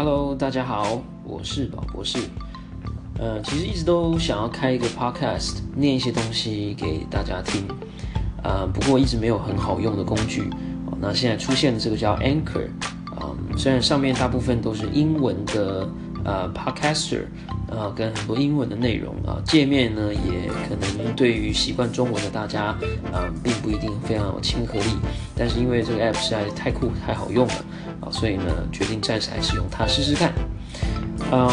Hello，大家好，我是宝博士。呃，其实一直都想要开一个 Podcast，念一些东西给大家听。呃，不过一直没有很好用的工具。那现在出现的这个叫 Anchor，啊，虽然上面大部分都是英文的呃 Podcaster，呃，跟很多英文的内容啊，界面呢也可能对于习惯中文的大家，啊，并不一定非常有亲和力。但是因为这个 App 实在太酷太好用了。所以呢，决定暂时还是用它试试看。嗯，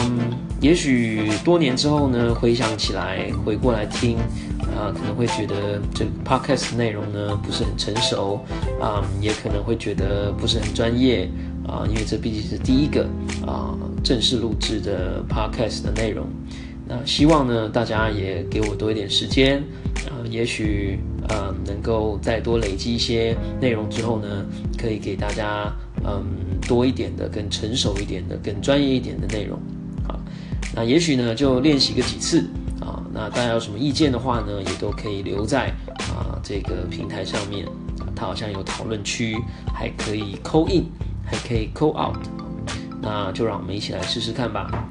也许多年之后呢，回想起来，回过来听，啊，可能会觉得这 podcast 内容呢不是很成熟，啊，也可能会觉得不是很专业，啊，因为这毕竟是第一个啊正式录制的 podcast 的内容。那希望呢，大家也给我多一点时间，啊，也许呃能够再多累积一些内容之后呢，可以给大家。嗯，多一点的、更成熟一点的、更专业一点的内容，啊，那也许呢就练习个几次啊。那大家有什么意见的话呢，也都可以留在啊这个平台上面，它好像有讨论区，还可以扣 in，还可以扣 out，那就让我们一起来试试看吧。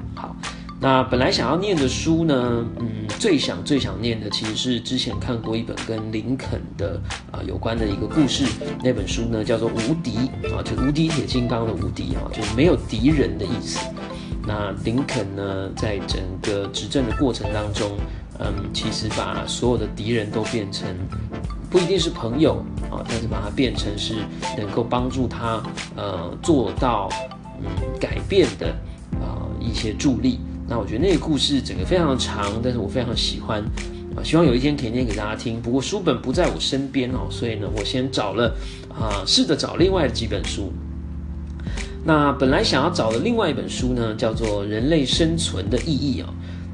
那本来想要念的书呢，嗯，最想最想念的其实是之前看过一本跟林肯的啊有关的一个故事，那本书呢叫做《无敌》啊，就无敌铁金刚的无敌啊，就是没有敌人的意思。那林肯呢，在整个执政的过程当中，嗯，其实把所有的敌人都变成不一定是朋友啊，但是把它变成是能够帮助他呃做到嗯改变的啊一些助力。那我觉得那个故事整个非常长，但是我非常喜欢啊，希望有一天可以念给大家听。不过书本不在我身边哦，所以呢，我先找了啊，试着找另外的几本书。那本来想要找的另外一本书呢，叫做《人类生存的意义》啊，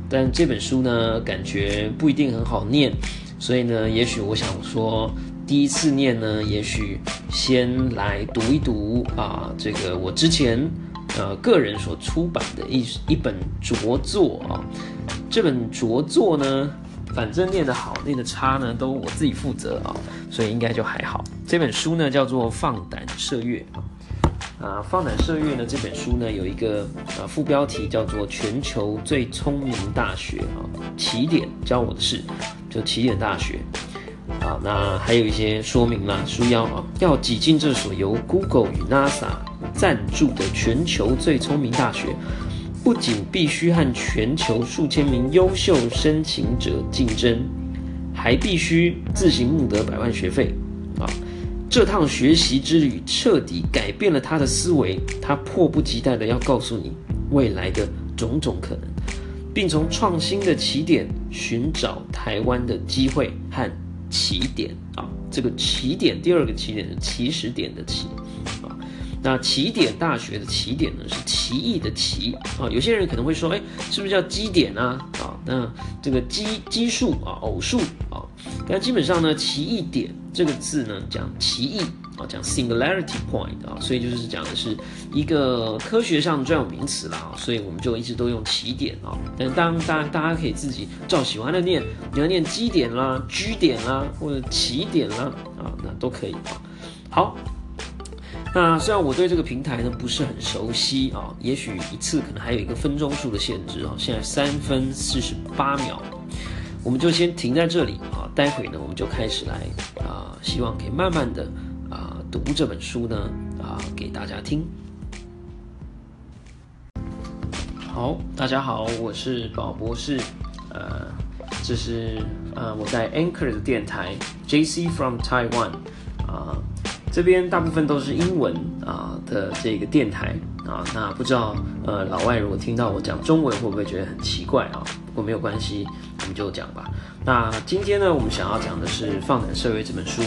但这本书呢，感觉不一定很好念，所以呢，也许我想说，第一次念呢，也许先来读一读啊，这个我之前。呃，个人所出版的一一本着作啊，这本着作呢，反正念得好，念得差呢，都我自己负责啊，所以应该就还好。这本书呢，叫做《放胆射月》啊，《放胆射月》呢，这本书呢，有一个呃副标题叫做“全球最聪明大学”啊，起点教我的事，就起点大学。啊，那还有一些说明啦，书腰啊，要挤进这所由 Google 与 NASA 赞助的全球最聪明大学，不仅必须和全球数千名优秀申请者竞争，还必须自行募得百万学费。啊，这趟学习之旅彻底改变了他的思维，他迫不及待的要告诉你未来的种种可能，并从创新的起点寻找台湾的机会和。起点啊，这个起点，第二个起点是起始点的起。那起点大学的起点呢是奇异的奇啊。有些人可能会说，哎，是不是叫基点呢？啊，那这个奇奇数啊，偶数啊。那基本上呢，奇异点这个字呢讲奇异啊。讲 singularity point 啊，所以就是讲的是一个科学上专有名词啦，所以我们就一直都用起点啊。但当大大家可以自己照喜欢的念，你要念基点啦、居点啦或者起点啦啊，那都可以啊。好，那虽然我对这个平台呢不是很熟悉啊，也许一次可能还有一个分钟数的限制啊，现在三分四十八秒，我们就先停在这里啊，待会呢我们就开始来啊，希望可以慢慢的啊。读这本书呢，啊，给大家听。好，大家好，我是宝博士，呃，这是呃我在 Anchor 的电台 JC from Taiwan，啊，这边大部分都是英文啊的这个电台啊，那不知道呃老外如果听到我讲中文会不会觉得很奇怪啊？不过没有关系，我们就讲吧。那今天呢，我们想要讲的是《放胆社会》这本书。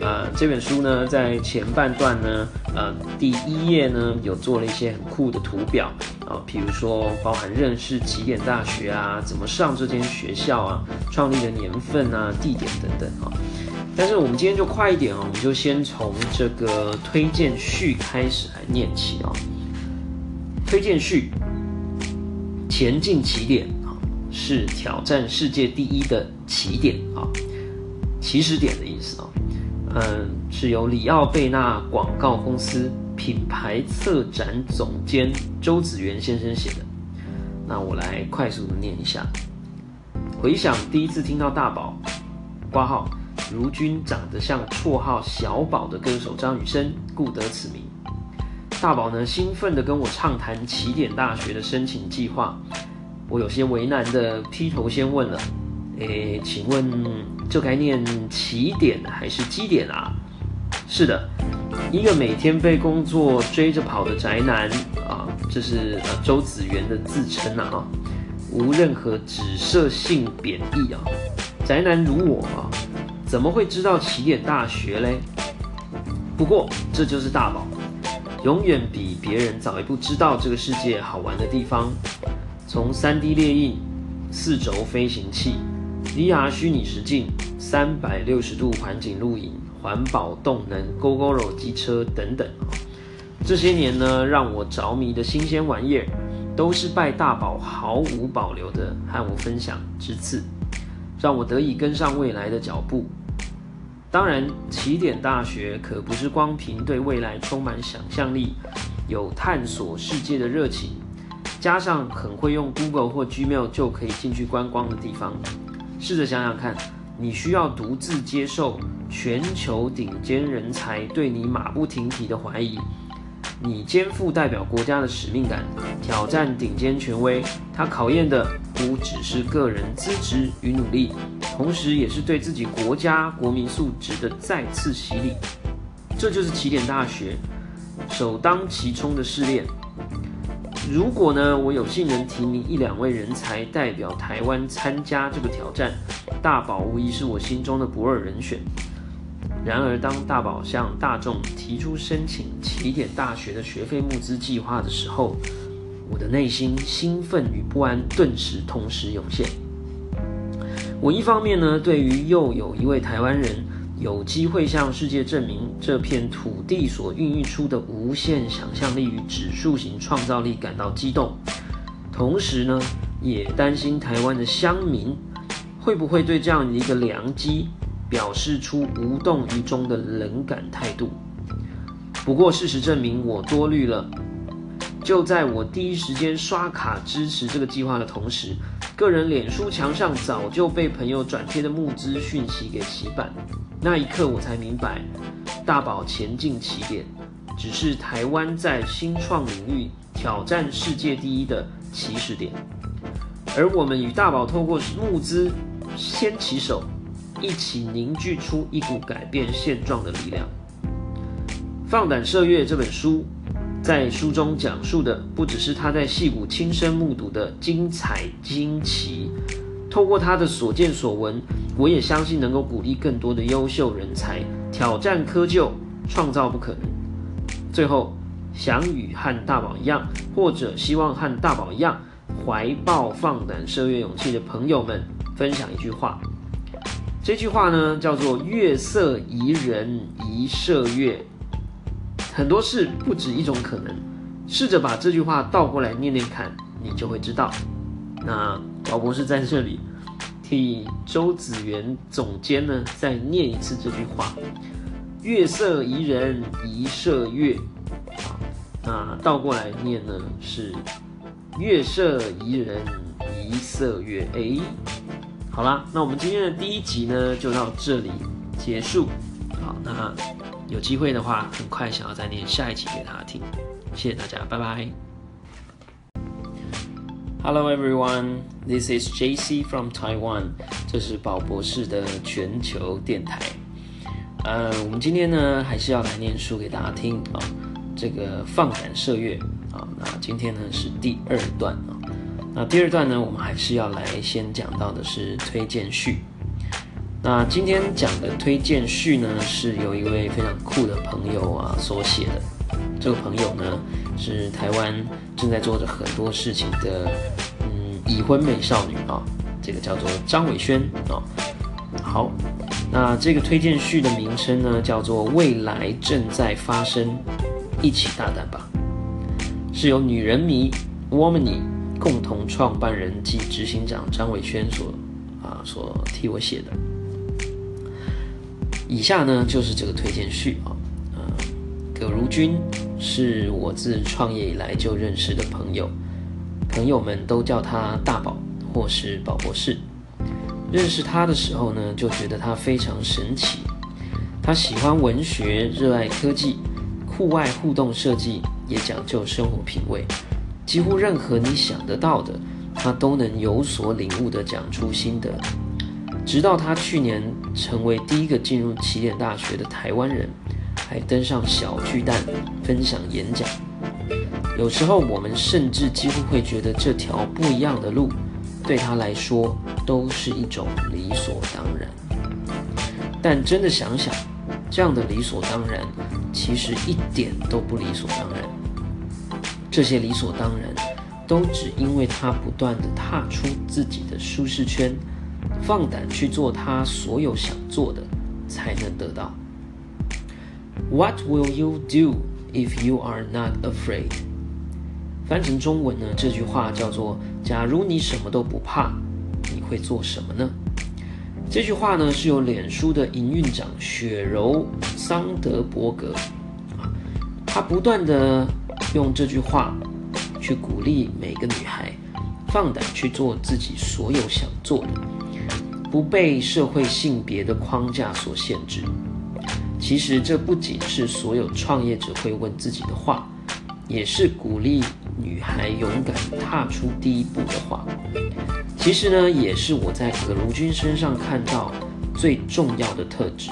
呃，这本书呢，在前半段呢，呃，第一页呢，有做了一些很酷的图表啊，比如说包含认识起点大学啊，怎么上这间学校啊，创立的年份啊，地点等等啊。但是我们今天就快一点哦，我们就先从这个推荐序开始来念起啊。推荐序，前进起点。是挑战世界第一的起点啊，起始点的意思啊，嗯，是由里奥贝纳广告公司品牌策展总监周子元先生写的。那我来快速的念一下。回想第一次听到大宝挂号，如君长得像绰号小宝的歌手张雨生，故得此名。大宝呢，兴奋的跟我畅谈起点大学的申请计划。我有些为难的劈头先问了：诶，请问这该念起点还是基点啊？是的，一个每天被工作追着跑的宅男啊，这是呃周子元的自称啊，无任何指涉性贬义啊。宅男如我啊，怎么会知道起点大学嘞？不过这就是大宝，永远比别人早一步知道这个世界好玩的地方。从 3D 列印、四轴飞行器、VR 虚拟实境、三百六十度环景录影、环保动能、GoGoRo 机车等等这些年呢，让我着迷的新鲜玩意儿，都是拜大宝毫无保留的和我分享之赐，让我得以跟上未来的脚步。当然，起点大学可不是光凭对未来充满想象力、有探索世界的热情。加上很会用 Google 或 Gmail 就可以进去观光的地方，试着想想看，你需要独自接受全球顶尖人才对你马不停蹄的怀疑，你肩负代表国家的使命感，挑战顶尖权威，它考验的不只是个人资质与努力，同时也是对自己国家国民素质的再次洗礼。这就是起点大学首当其冲的试炼。如果呢，我有幸能提名一两位人才代表台湾参加这个挑战，大宝无疑是我心中的不二人选。然而，当大宝向大众提出申请起点大学的学费募资计划的时候，我的内心兴奋与不安顿时同时涌现。我一方面呢，对于又有一位台湾人。有机会向世界证明这片土地所孕育出的无限想象力与指数型创造力感到激动，同时呢，也担心台湾的乡民会不会对这样一个良机表示出无动于衷的冷感态度。不过事实证明我多虑了。就在我第一时间刷卡支持这个计划的同时，个人脸书墙上早就被朋友转贴的募资讯息给洗版。那一刻，我才明白，大宝前进起点，只是台湾在新创领域挑战世界第一的起始点。而我们与大宝透过募资先起手，一起凝聚出一股改变现状的力量。放胆射月这本书。在书中讲述的不只是他在戏谷亲身目睹的精彩惊奇，透过他的所见所闻，我也相信能够鼓励更多的优秀人才挑战窠臼，创造不可能。最后，想与和大宝一样，或者希望和大宝一样，怀抱放胆射月勇气的朋友们，分享一句话。这句话呢，叫做“月色宜人宜射月”。很多事不止一种可能，试着把这句话倒过来念念看，你就会知道。那老博士在这里替周子元总监呢再念一次这句话：月色宜人宜射月。那倒过来念呢是月色宜人宜射月。哎，好啦，那我们今天的第一集呢就到这里结束。好，那。有机会的话，很快想要再念下一集给大家听。谢谢大家，拜拜。Hello everyone, this is JC from Taiwan。这是宝博士的全球电台。呃，我们今天呢还是要来念书给大家听啊。这个放胆射月啊，那今天呢是第二段啊。那第二段呢，我们还是要来先讲到的是推荐序。那今天讲的推荐序呢，是有一位非常酷的朋友啊所写的。这个朋友呢，是台湾正在做着很多事情的，嗯，已婚美少女啊，这个叫做张伟轩啊。好，那这个推荐序的名称呢，叫做《未来正在发生》，一起大胆吧，是由女人迷 Womany 共同创办人及执行长张伟轩所啊所替我写的。以下呢就是这个推荐序啊，呃，各位如君是我自创业以来就认识的朋友，朋友们都叫他大宝或是宝博士。认识他的时候呢，就觉得他非常神奇。他喜欢文学，热爱科技，户外互动设计，也讲究生活品味。几乎任何你想得到的，他都能有所领悟地讲出心得。直到他去年成为第一个进入起点大学的台湾人，还登上小巨蛋分享演讲。有时候我们甚至几乎会觉得这条不一样的路，对他来说都是一种理所当然。但真的想想，这样的理所当然，其实一点都不理所当然。这些理所当然，都只因为他不断地踏出自己的舒适圈。放胆去做他所有想做的，才能得到。What will you do if you are not afraid？翻成中文呢，这句话叫做：假如你什么都不怕，你会做什么呢？这句话呢，是由脸书的营运长雪柔桑德伯格啊，他不断的用这句话去鼓励每个女孩，放胆去做自己所有想做的。不被社会性别的框架所限制。其实这不仅是所有创业者会问自己的话，也是鼓励女孩勇敢踏出第一步的话。其实呢，也是我在葛如君身上看到最重要的特质。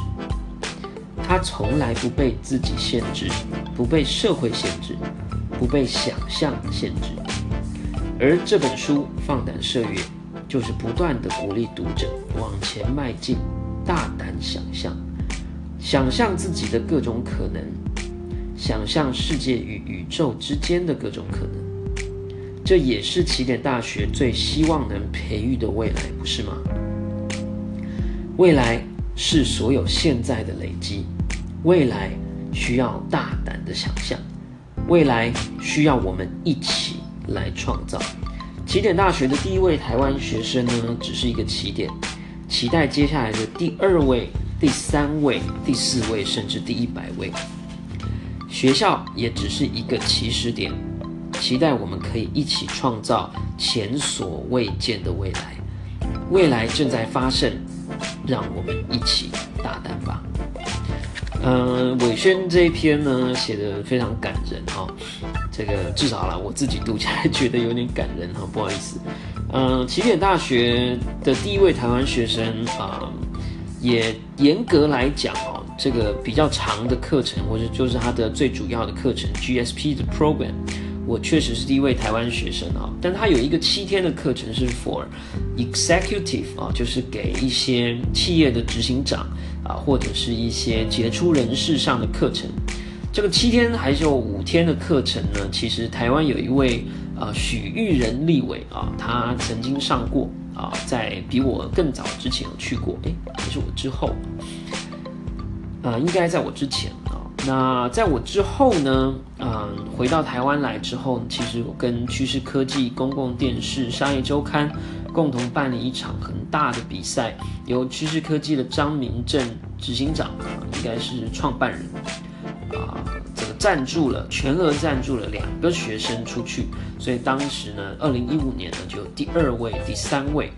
她从来不被自己限制，不被社会限制，不被想象限制。而这本书《放胆射月》。就是不断的鼓励读者往前迈进，大胆想象，想象自己的各种可能，想象世界与宇宙之间的各种可能。这也是起点大学最希望能培育的未来，不是吗？未来是所有现在的累积，未来需要大胆的想象，未来需要我们一起来创造。起点大学的第一位台湾学生呢，只是一个起点，期待接下来的第二位、第三位、第四位，甚至第一百位。学校也只是一个起始点，期待我们可以一起创造前所未见的未来。未来正在发生，让我们一起大胆吧。嗯，伟轩这一篇呢，写的非常感人哈。这个至少啦，我自己读起来觉得有点感人哈，不好意思。嗯，起点大学的第一位台湾学生啊，也严格来讲哦，这个比较长的课程，或者就是他的最主要的课程 GSP 的 program，我确实是第一位台湾学生啊。但他有一个七天的课程是 for executive 啊，就是给一些企业的执行长啊，或者是一些杰出人士上的课程。这个七天还是有五天的课程呢？其实台湾有一位啊许玉仁立委啊，他曾经上过啊，在比我更早之前有去过，哎，还是我之后，呃，应该在我之前啊。那在我之后呢，嗯，回到台湾来之后，其实我跟趋势科技、公共电视、商业周刊共同办理一场很大的比赛，由趋势科技的张明正执行长啊，应该是创办人。啊，这个赞助了，全额赞助了两个学生出去，所以当时呢，二零一五年呢就有第二位、第三位，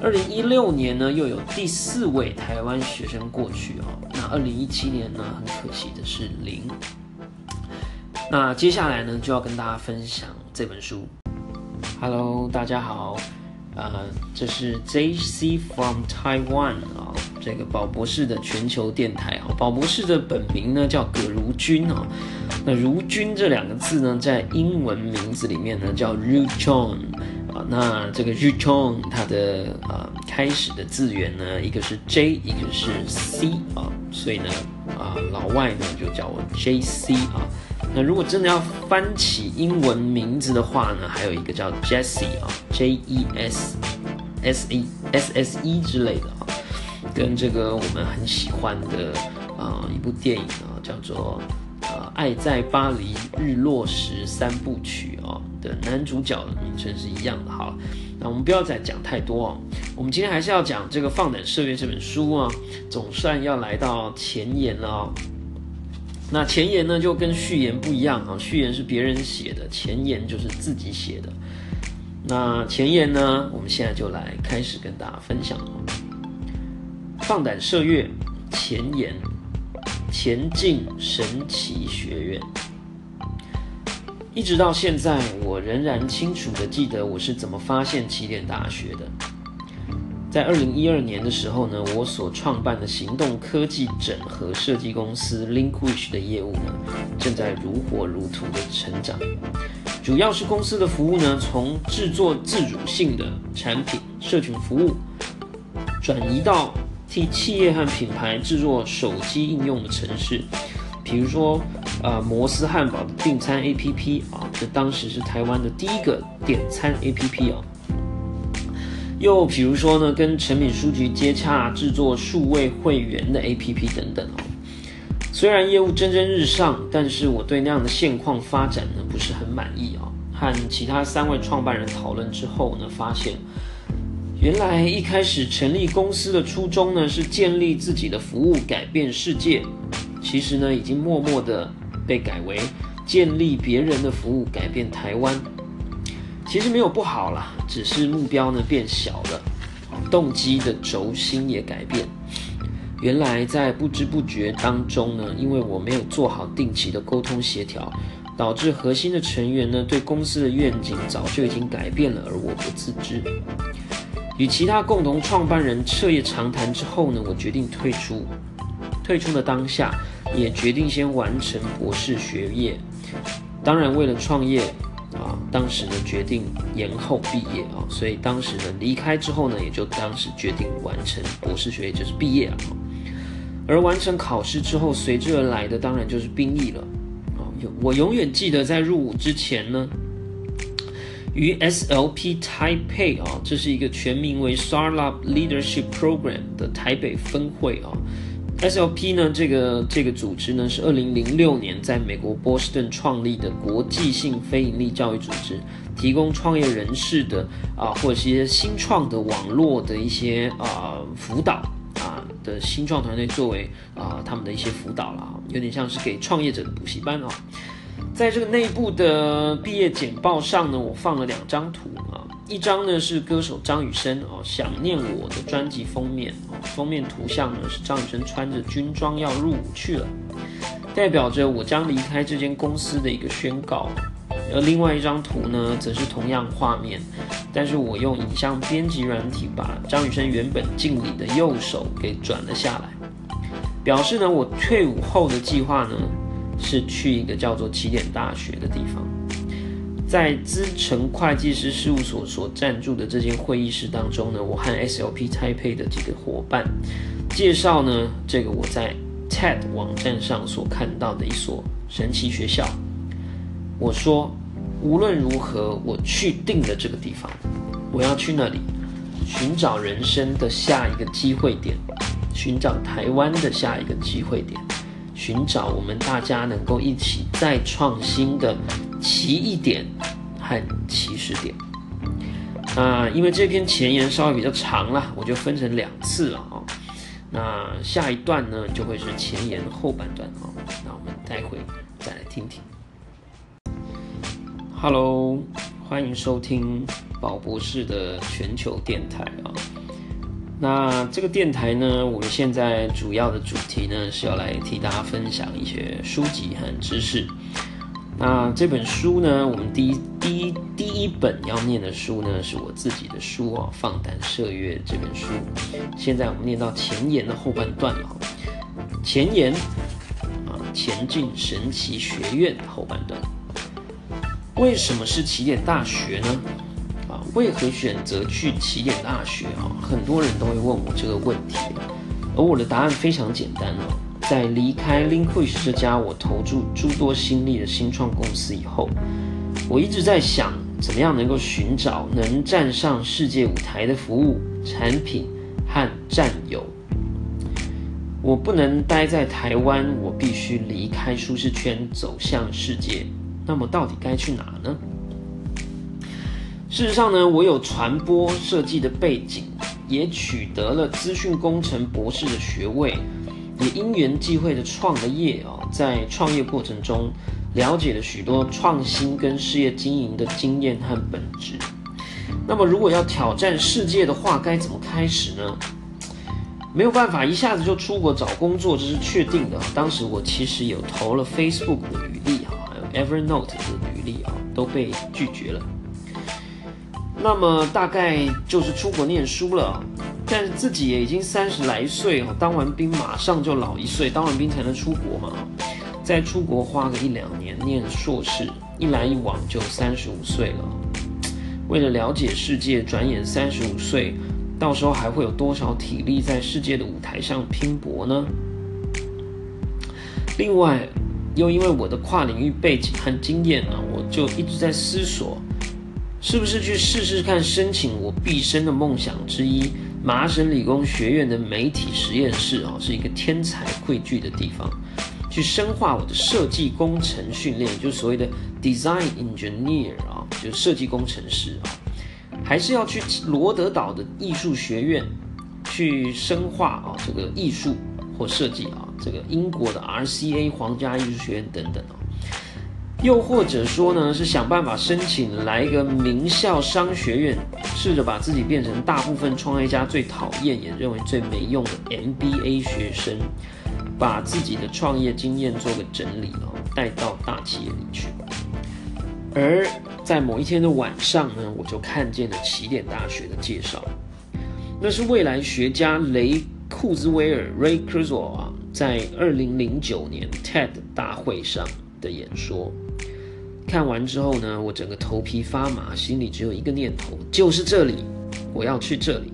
二零一六年呢又有第四位台湾学生过去哦。那二零一七年呢，很可惜的是零。那接下来呢，就要跟大家分享这本书。Hello，大家好。呃，这是 JC from Taiwan 啊，这个宝博士的全球电台啊。宝博士的本名呢叫葛如君啊。那如君这两个字呢，在英文名字里面呢叫 Ru Chong 啊。那这个 Ru Chong 它的啊开始的字源呢，一个是 J，一个是 C 啊，所以呢啊老外呢就叫我 JC 啊。那如果真的要翻起英文名字的话呢，还有一个叫 Jessie 啊，J E S S E S S E 之类的啊，跟这个我们很喜欢的啊一部电影啊，叫做《呃爱在巴黎日落时三部曲》啊的男主角的名称是一样的。好，那我们不要再讲太多哦，我们今天还是要讲这个《放胆射月》这本书啊，总算要来到前言了哦。那前言呢就跟序言不一样啊，序言是别人写的，前言就是自己写的。那前言呢，我们现在就来开始跟大家分享。放胆射月，前言，前进神奇学院。一直到现在，我仍然清楚的记得我是怎么发现起点大学的。在二零一二年的时候呢，我所创办的行动科技整合设计公司 Linkwish 的业务呢，正在如火如荼的成长。主要是公司的服务呢，从制作自主性的产品、社群服务，转移到替企业和品牌制作手机应用的城市，比如说，呃，摩斯汉堡的订餐 APP 啊，这当时是台湾的第一个点餐 APP 啊。又比如说呢，跟诚品书局接洽制作数位会员的 APP 等等哦。虽然业务蒸蒸日上，但是我对那样的现况发展呢不是很满意啊。和其他三位创办人讨论之后呢，发现原来一开始成立公司的初衷呢是建立自己的服务，改变世界。其实呢，已经默默的被改为建立别人的服务，改变台湾。其实没有不好啦，只是目标呢变小了，动机的轴心也改变。原来在不知不觉当中呢，因为我没有做好定期的沟通协调，导致核心的成员呢对公司的愿景早就已经改变了，而我不自知。与其他共同创办人彻夜长谈之后呢，我决定退出。退出的当下，也决定先完成博士学业。当然，为了创业。啊，当时呢决定延后毕业啊，所以当时呢离开之后呢，也就当时决定完成博士学业，就是毕业了。而完成考试之后，随之而来的当然就是兵役了。啊，我永远记得在入伍之前呢，于 SLP Taipei 啊，这是一个全名为 Startup Leadership Program 的台北分会啊。SOP 呢，这个这个组织呢，是二零零六年在美国波士顿创立的国际性非营利教育组织，提供创业人士的啊，或者是一些新创的网络的一些啊辅导啊的新创团队作为啊他们的一些辅导了，有点像是给创业者的补习班啊。在这个内部的毕业简报上呢，我放了两张图啊。一张呢是歌手张雨生哦，想念我的专辑封面哦，封面图像呢是张雨生穿着军装要入伍去了，代表着我将离开这间公司的一个宣告。而另外一张图呢，则是同样画面，但是我用影像编辑软体把张雨生原本敬礼的右手给转了下来，表示呢我退伍后的计划呢是去一个叫做起点大学的地方。在资诚会计师事务所所暂住的这间会议室当中呢，我和 SLP 拆配的几个伙伴介绍呢，这个我在 TED 网站上所看到的一所神奇学校。我说，无论如何，我去定了这个地方，我要去那里寻找人生的下一个机会点，寻找台湾的下一个机会点，寻找我们大家能够一起再创新的。奇异点和起始点啊，因为这篇前言稍微比较长了，我就分成两次了啊。那下一段呢，就会是前言后半段啊。那我们待会再来听听。Hello，欢迎收听宝博士的全球电台啊。那这个电台呢，我们现在主要的主题呢，是要来替大家分享一些书籍和知识。那这本书呢？我们第一第一第一本要念的书呢，是我自己的书哦，《放胆射月》这本书。现在我们念到前言的后半段了。前言啊，前进神奇学院后半段。为什么是起点大学呢？为何选择去起点大学啊？很多人都会问我这个问题，而我的答案非常简单哦。在离开 Linkwish 这家我投注诸多心力的新创公司以后，我一直在想，怎么样能够寻找能站上世界舞台的服务、产品和战友。我不能待在台湾，我必须离开舒适圈，走向世界。那么，到底该去哪呢？事实上呢，我有传播设计的背景，也取得了资讯工程博士的学位。也因缘际会的创了业啊，在创业过程中了解了许多创新跟事业经营的经验和本质。那么，如果要挑战世界的话，该怎么开始呢？没有办法一下子就出国找工作，这是确定的。当时我其实有投了 Facebook 的履历啊，还有 Evernote 的履历啊，都被拒绝了。那么大概就是出国念书了，但是自己也已经三十来岁哦，当完兵马上就老一岁，当完兵才能出国嘛。再出国花个一两年念硕士，一来一往就三十五岁了。为了了解世界，转眼三十五岁。到时候还会有多少体力在世界的舞台上拼搏呢？另外，又因为我的跨领域背景和经验呢，我就一直在思索，是不是去试试看申请我毕生的梦想之一——麻省理工学院的媒体实验室啊，是一个天才汇聚的地方，去深化我的设计工程训练，就所谓的 design engineer 啊，就是设计工程师啊。还是要去罗德岛的艺术学院去深化啊，这个艺术或设计啊，这个英国的 RCA 皇家艺术学院等等啊，又或者说呢，是想办法申请来一个名校商学院，试着把自己变成大部分创业家最讨厌也认为最没用的 MBA 学生，把自己的创业经验做个整理啊，带到大企业里去，而。在某一天的晚上呢，我就看见了起点大学的介绍，那是未来学家雷库兹威尔 （Ray Kurzweil） 啊，在二零零九年 TED 大会上的演说。看完之后呢，我整个头皮发麻，心里只有一个念头，就是这里，我要去这里。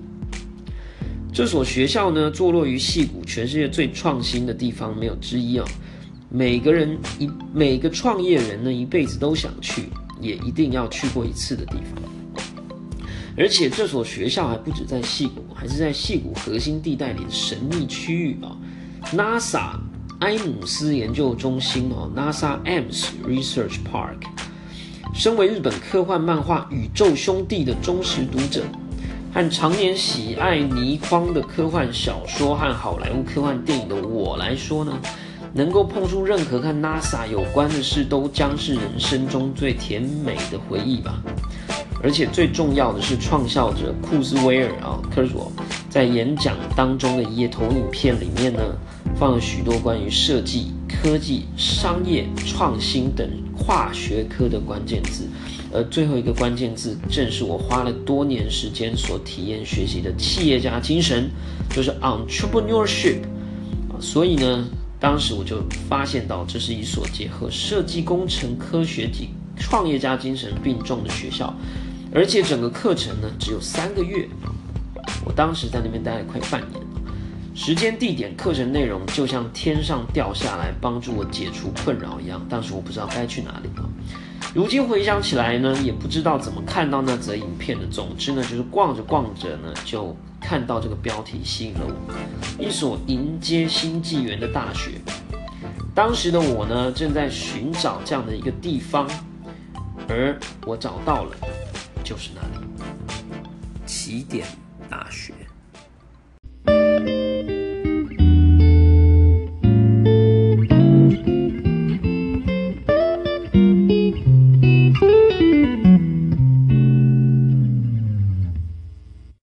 这所学校呢，坐落于戏谷，全世界最创新的地方没有之一啊。每个人一每个创业人呢，一辈子都想去。也一定要去过一次的地方，而且这所学校还不止在戏谷，还是在戏谷核心地带里的神秘区域啊。NASA 埃姆斯研究中心哦，NASA Ames Research Park。身为日本科幻漫画《宇宙兄弟》的忠实读者，和常年喜爱倪匡的科幻小说和好莱坞科幻电影的我来说呢？能够碰触任何和 NASA 有关的事，都将是人生中最甜美的回忆吧。而且最重要的是，创校者库兹威尔啊，科索在演讲当中的一页投影片里面呢，放了许多关于设计、科技、商业、创新等跨学科的关键字。而最后一个关键字，正是我花了多年时间所体验学习的企业家精神，就是 entrepreneurship 啊。所以呢。当时我就发现到，这是一所结合设计工程、科学及创业家精神并重的学校，而且整个课程呢只有三个月。我当时在那边待了快半年，时间、地点、课程内容就像天上掉下来帮助我解除困扰一样。当时我不知道该去哪里了。如今回想起来呢，也不知道怎么看到那则影片的。总之呢，就是逛着逛着呢，就看到这个标题吸引了我，一所迎接新纪元的大学。当时的我呢，正在寻找这样的一个地方，而我找到了，就是那里，起点大学。